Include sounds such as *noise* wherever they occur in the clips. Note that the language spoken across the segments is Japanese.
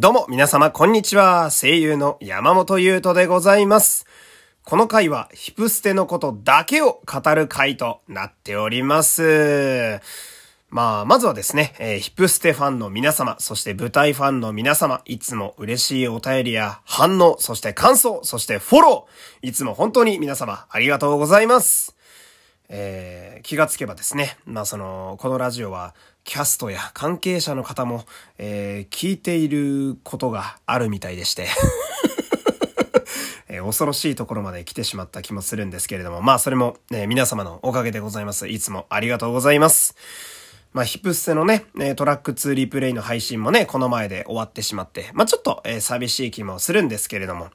どうも皆様こんにちは。声優の山本優斗でございます。この回はヒプステのことだけを語る回となっております。まあ、まずはですね、えーヒプステファンの皆様、そして舞台ファンの皆様、いつも嬉しいお便りや反応、そして感想、そしてフォロー、いつも本当に皆様ありがとうございます。えー気がつけばですね、まあその、このラジオは、キャストや関係者の方も、えー聞いていることがあるみたいでして、*laughs* えー恐ろしいところまで来てしまった気もするんですけれども、まあそれも、えー皆様のおかげでございます。いつもありがとうございます。まあ、ヒプステのね、トラック2リプレイの配信もね、この前で終わってしまって、まあ、ちょっと、えー寂しい気もするんですけれども、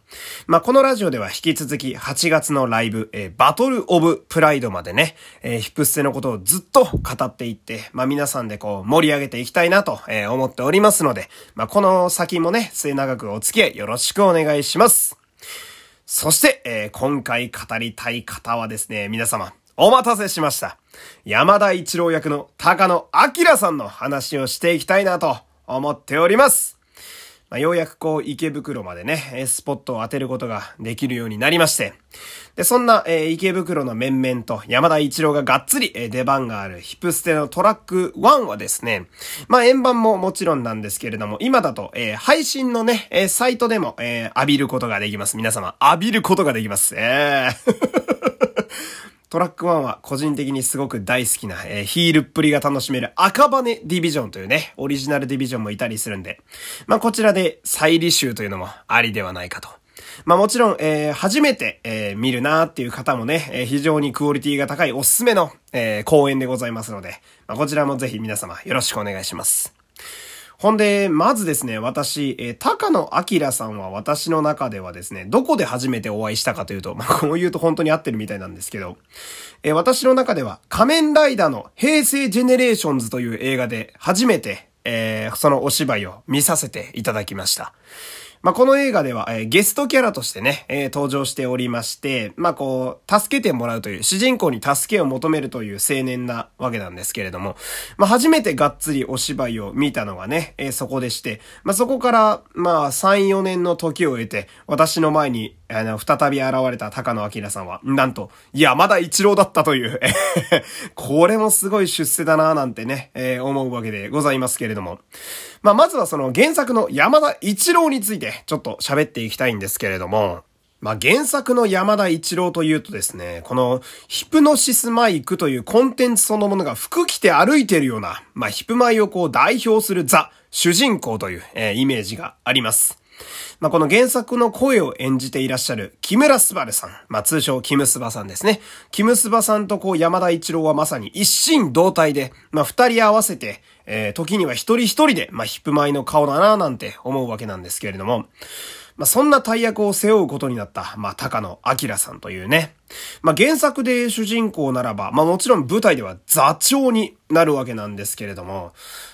まあ、このラジオでは引き続き8月のライブ、えーバトルオブプライドまでね、えーヒプステのことをずっと語っていって、まあ、皆さんでこう盛り上げていきたいなと、えー思っておりますので、まあ、この先もね、末永くお付き合いよろしくお願いします。そして、えー今回語りたい方はですね、皆様、お待たせしました。山田一郎役の高野明さんの話をしていきたいなと思っております。まあ、ようやくこう、池袋までね、スポットを当てることができるようになりまして。で、そんな、えー池袋の面々と山田一郎ががっつり、えー出番があるヒプステのトラック1はですね、まあ、円盤ももちろんなんですけれども、今だと、えー配信のね、えサイトでも、え浴びることができます。皆様、浴びることができます。えートラック1は個人的にすごく大好きな、えーヒールっぷりが楽しめる赤羽ディビジョンというね、オリジナルディビジョンもいたりするんで、まあこちらで再履修というのもありではないかと。まあもちろん、えー初めて、えー見るなーっていう方もね、えー非常にクオリティが高いおすすめの、えー公演でございますので、まあこちらもぜひ皆様よろしくお願いします。ほんで、まずですね、私、えー高野洸さんは私の中ではですね、どこで初めてお会いしたかというと、まあ、こう言うと本当に合ってるみたいなんですけど、えー私の中では仮面ライダーの平成ジェネレーションズという映画で初めて、えーそのお芝居を見させていただきました。まあ、この映画では、えーゲストキャラとしてね、えー登場しておりまして、まあ、こう、助けてもらうという、主人公に助けを求めるという青年なわけなんですけれども、まあ、初めてがっつりお芝居を見たのがね、えーそこでして、まあ、そこから、まあ、3、4年の時を経て、私の前に、あの、再び現れた高野明さんは、なんと、山田一郎だったという、*laughs* これもすごい出世だなぁなんてね、えー思うわけでございますけれども。まあ、まずはその原作の山田一郎についてちょっと喋っていきたいんですけれども、まあ、原作の山田一郎というとですね、このヒプノシスマイクというコンテンツそのものが服着て歩いているような、まあ、ヒプマイをこう代表するザ、主人公という、えーイメージがあります。まあ、この原作の声を演じていらっしゃる木村すばるさん。まあ、通称キムスバさんですね。キムスバさんとこう山田一郎はまさに一心同体で、まあ、二人合わせて、えー時には一人一人で、まあ、ヒップマイの顔だななんて思うわけなんですけれども、まあ、そんな大役を背負うことになった、まあ、高野明さんというね。まあ、原作で主人公ならば、まあ、もちろん舞台では座長になるわけなんですけれども、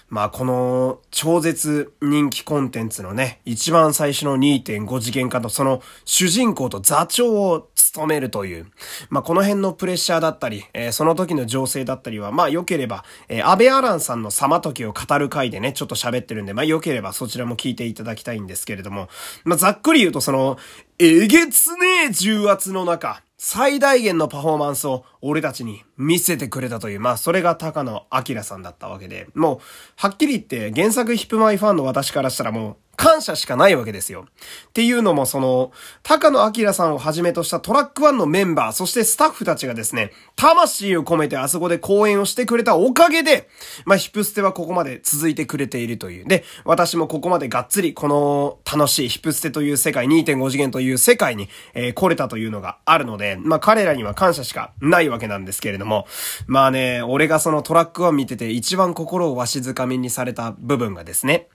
まあ、この超絶人気コンテンツのね、一番最初の2.5次元化とその主人公と座長を務めるという、まあ、この辺のプレッシャーだったり、えーその時の情勢だったりは、まあ、良ければ、えー安倍アランさんの様時を語る回でね、ちょっと喋ってるんで、まあ、良ければそちらも聞いていただきたいんですけれども、まあ、ざっくり言うとその、えげつねえ重圧の中、最大限のパフォーマンスを俺たちに見せてくれたという、まあそれが高野明さんだったわけで、もう、はっきり言って原作ヒップマイファンの私からしたらもう、感謝しかないわけですよ。っていうのもその、高野明さんをはじめとしたトラック1のメンバー、そしてスタッフたちがですね、魂を込めてあそこで公演をしてくれたおかげで、まあヒプステはここまで続いてくれているという。で、私もここまでがっつりこの楽しいヒプステという世界、2.5次元という世界に、えー来れたというのがあるので、まあ彼らには感謝しかないわけなんですけれども、まあね、俺がそのトラック1見てて一番心をわしづかみにされた部分がですね、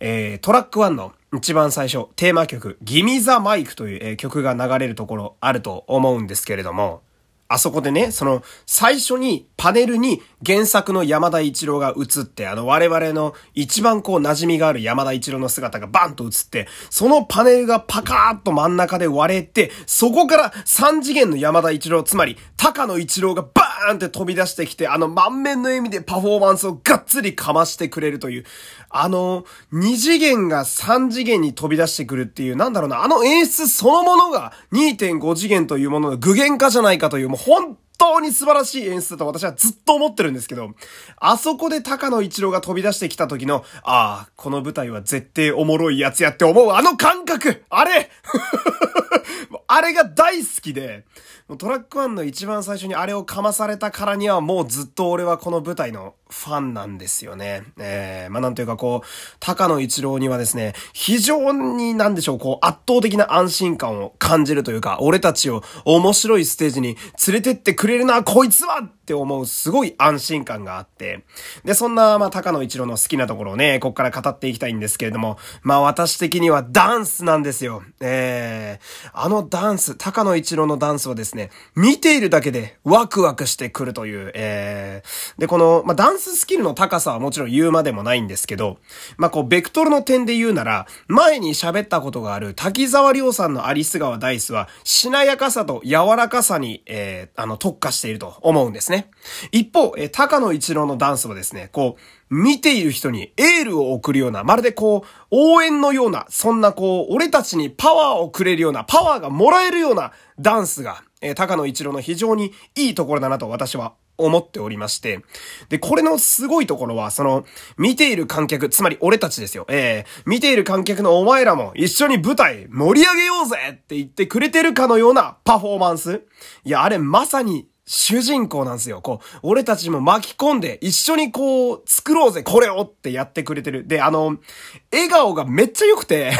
えートラック1の一番最初、テーマ曲、ギミザマイクという、えー曲が流れるところあると思うんですけれども、あそこでね、その、最初にパネルに原作の山田一郎が映って、あの、我々の一番こう馴染みがある山田一郎の姿がバンと映って、そのパネルがパカーッと真ん中で割れて、そこから3次元の山田一郎、つまり、高野一郎がバーンって飛び出してきて、あの満面の笑みでパフォーマンスをがっつりかましてくれるという、あの、2次元が3次元に飛び出してくるっていう、なんだろうな、あの演出そのものが2.5次元というものの具現化じゃないかという、もう本当に素晴らしい演出だと私はずっと思ってるんですけど、あそこで高野一郎が飛び出してきた時の、ああ、この舞台は絶対おもろいやつやって思うあの感覚あれ。あれが大好きで、トラック1の一番最初にあれをかまされたからにはもうずっと俺はこの舞台のファンなんですよね。えー、まあ、なんというかこう、高野一郎にはですね、非常になんでしょう、こう、圧倒的な安心感を感じるというか、俺たちを面白いステージに連れてってくれるな、こいつはって思うすごい安心感があって。で、そんな、まあ、高野一郎の好きなところをね、こっから語っていきたいんですけれども、まあ、私的にはダンスなんですよ。えー、あのダンス、高野一郎のダンスはですね、見ているだけでワクワクしてくるという、えー、で、この、まあ、ダンススキルの高さはもちろん言うまでもないんですけど、まあ、こう、ベクトルの点で言うなら、前に喋ったことがある滝沢亮さんのアリス川ダイスは、しなやかさと柔らかさに、えー、あの、特化していると思うんですね。一方、えー、高野一郎のダンスはですね、こう、見ている人にエールを送るような、まるでこう、応援のような、そんなこう、俺たちにパワーをくれるような、パワーがもらえるようなダンスが、えー、高野一郎の非常にいいところだなと私は思っておりまして。で、これのすごいところは、その、見ている観客、つまり俺たちですよ。えー、見ている観客のお前らも一緒に舞台盛り上げようぜって言ってくれてるかのようなパフォーマンス。いや、あれまさに主人公なんですよ。こう、俺たちも巻き込んで、一緒にこう、作ろうぜ、これをってやってくれてる。で、あの、笑顔がめっちゃ良くて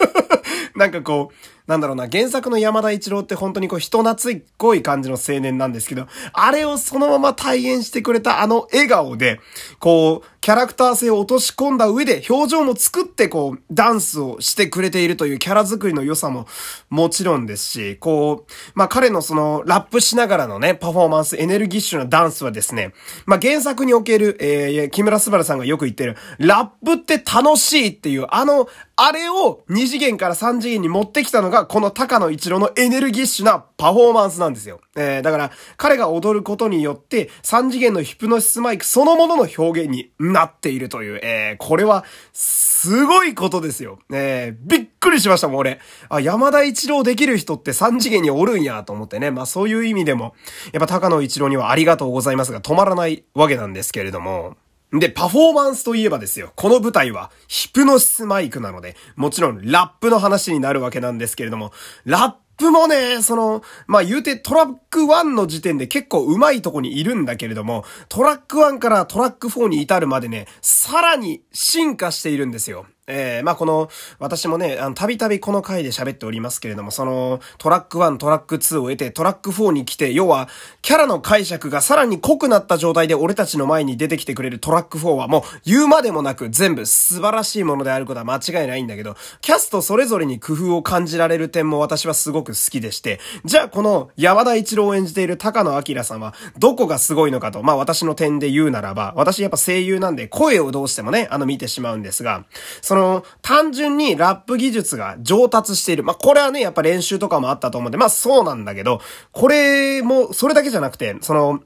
*laughs* なんかこう、なんだろうな、原作の山田一郎って本当にこう人懐っこい感じの青年なんですけど、あれをそのまま体現してくれたあの笑顔で、こう、キャラクター性を落とし込んだ上で表情も作ってこう、ダンスをしてくれているというキャラ作りの良さももちろんですし、こう、まあ、彼のその、ラップしながらのね、パフォーマンス、エネルギッシュなダンスはですね、まあ、原作における、えー、木村昴さんがよく言ってる、ラップって楽しいっていう、あの、あれを2次元から3次元に持ってきたのが、この高野一郎のエネルギッシュなパフォーマンスなんですよ。えー、だから、彼が踊ることによって、3次元のヒプノシスマイクそのものの表現になっているという、えー、これは、すごいことですよ。えー、びっくりしましたもん、俺。あ、山田一郎できる人って3次元におるんや、と思ってね。まあそういう意味でも、やっぱ高野一郎にはありがとうございますが、止まらないわけなんですけれども、で、パフォーマンスといえばですよ。この舞台はヒプノシスマイクなので、もちろんラップの話になるわけなんですけれども、ラップもね、その、まあ、言うてトラック1の時点で結構上手いとこにいるんだけれども、トラック1からトラック4に至るまでね、さらに進化しているんですよ。えー、まあ、この、私もね、あの、たびたびこの回で喋っておりますけれども、その、トラック1、トラック2を得て、トラック4に来て、要は、キャラの解釈がさらに濃くなった状態で俺たちの前に出てきてくれるトラック4はもう、言うまでもなく全部素晴らしいものであることは間違いないんだけど、キャストそれぞれに工夫を感じられる点も私はすごく好きでして、じゃあこの、山田一郎を演じている高野明さんは、どこがすごいのかと、まあ私の点で言うならば、私やっぱ声優なんで声をどうしてもね、あの見てしまうんですが、その、の単純にラップ技術が上達している。まあ、これはね、やっぱ練習とかもあったと思うんで、まあ、そうなんだけど、これも、それだけじゃなくて、その、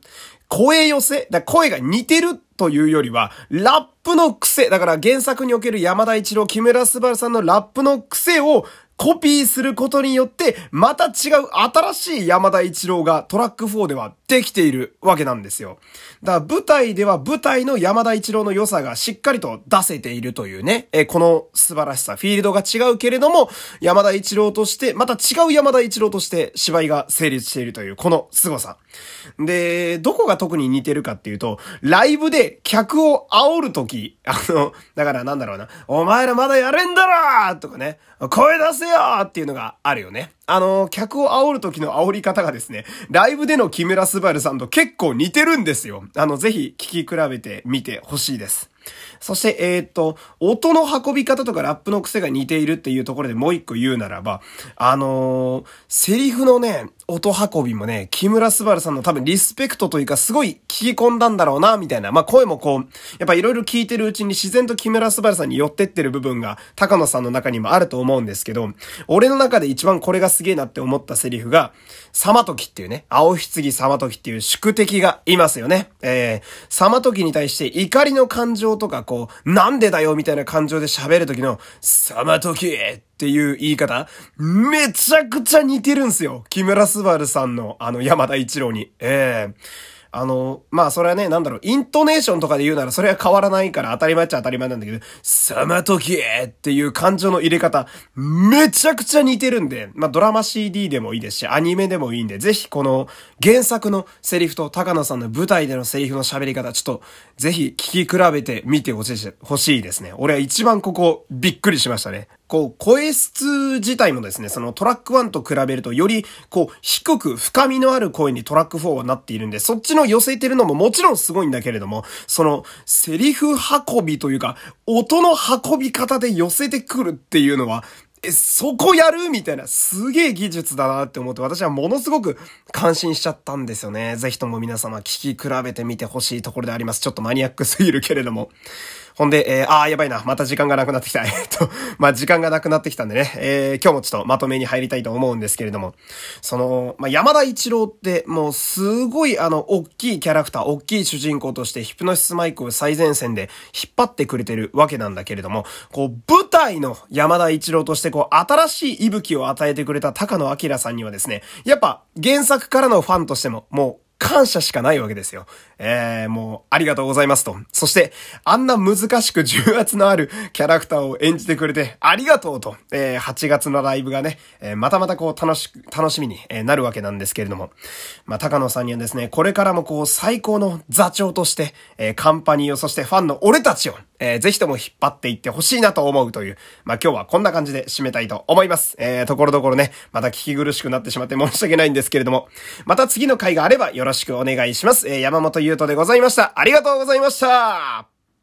声寄せ？だ声が似てるというよりは、ラップの癖、だから原作における山田一郎、木村昴さんのラップの癖をコピーすることによって、また違う新しい山田一郎がトラック4ではできているわけなんですよ。だから舞台では舞台の山田一郎の良さがしっかりと出せているというね、えこの素晴らしさ、フィールドが違うけれども、山田一郎として、また違う山田一郎として芝居が成立しているという、この凄さ。で、どこが特に似てるかっていうと、ライブで客を煽るとき、あの、だからなんだろうな、お前らまだやれんだろとかね、声出せよっていうのがあるよね。あの、客を煽る時の煽り方がですね、ライブでの木村昴さんと結構似てるんですよ。あの、ぜひ聞き比べてみてほしいです。そして、えー、っと、音の運び方とかラップの癖が似ているっていうところでもう一個言うならば、あのー、セリフのね、音運びもね、木村昴さんの多分リスペクトというかすごい聞き込んだんだろうな、みたいな。まあ、声もこう、やっぱいろいろ聞いてるうちに自然と木村昴さんに寄ってってる部分が高野さんの中にもあると思うんですけど、俺の中で一番これがすげえなって思ったセリフが、サマトキっていうね、青棺サマトキっていう宿敵がいますよね。えー、サマトキに対して怒りの感情とかこう、なんでだよみたいな感情で喋る時の、サマトキっていう言い方、めちゃくちゃ似てるんすよ。木村すばるさんのあの山田一郎に。ええーあの、まあそれはね、なんだろう、イントネーションとかで言うならそれは変わらないから当たり前っちゃ当たり前なんだけど、サマトキっていう感情の入れ方、めちゃくちゃ似てるんで、まあドラマ CD でもいいですし、アニメでもいいんで、ぜひこの原作のセリフと高野さんの舞台でのセリフの喋り方、ちょっとぜひ聞き比べてみてほし、しいですね。俺は一番ここびっくりしましたね。こう、声質自体もですね、そのトラック1と比べるとより、こう、低く深みのある声にトラック4はなっているんで、そっちの寄せてるのももちろんすごいんだけれども、その、セリフ運びというか、音の運び方で寄せてくるっていうのは、え、そこやる？みたいな、すげえ技術だなって思って、私はものすごく感心しちゃったんですよね。ぜひとも皆様聞き比べてみてほしいところであります。ちょっとマニアックすぎるけれども。ほんで、えー、あーやばいな、また時間がなくなってきた。*laughs* えっと、まあ、時間がなくなってきたんでね、えー、今日もちょっとまとめに入りたいと思うんですけれども、その、まあ、山田一郎って、もうすごいあの、大きいキャラクター、大きい主人公としてヒプノシスマイクを最前線で引っ張ってくれてるわけなんだけれども、こう、舞台の山田一郎としてこう、新しい息吹を与えてくれた高野明さんにはですね、やっぱ原作からのファンとしても、もう、感謝しかないわけですよ。えー、もう、ありがとうございますと。そして、あんな難しく重圧のあるキャラクターを演じてくれて、ありがとうと。えー、8月のライブがね、えー、またまたこう、楽し、楽しみに、なるわけなんですけれども。まあ、高野さんにはですね、これからもこう、最高の座長として、えカンパニーを、そしてファンの俺たちを、えー、ぜひとも引っ張っていってほしいなと思うという、まあ、今日はこんな感じで締めたいと思います。えー、ところどころね、また聞き苦しくなってしまって申し訳ないんですけれども、また次の回があればよろしくお願いします。えー、山本優斗でございました。ありがとうございました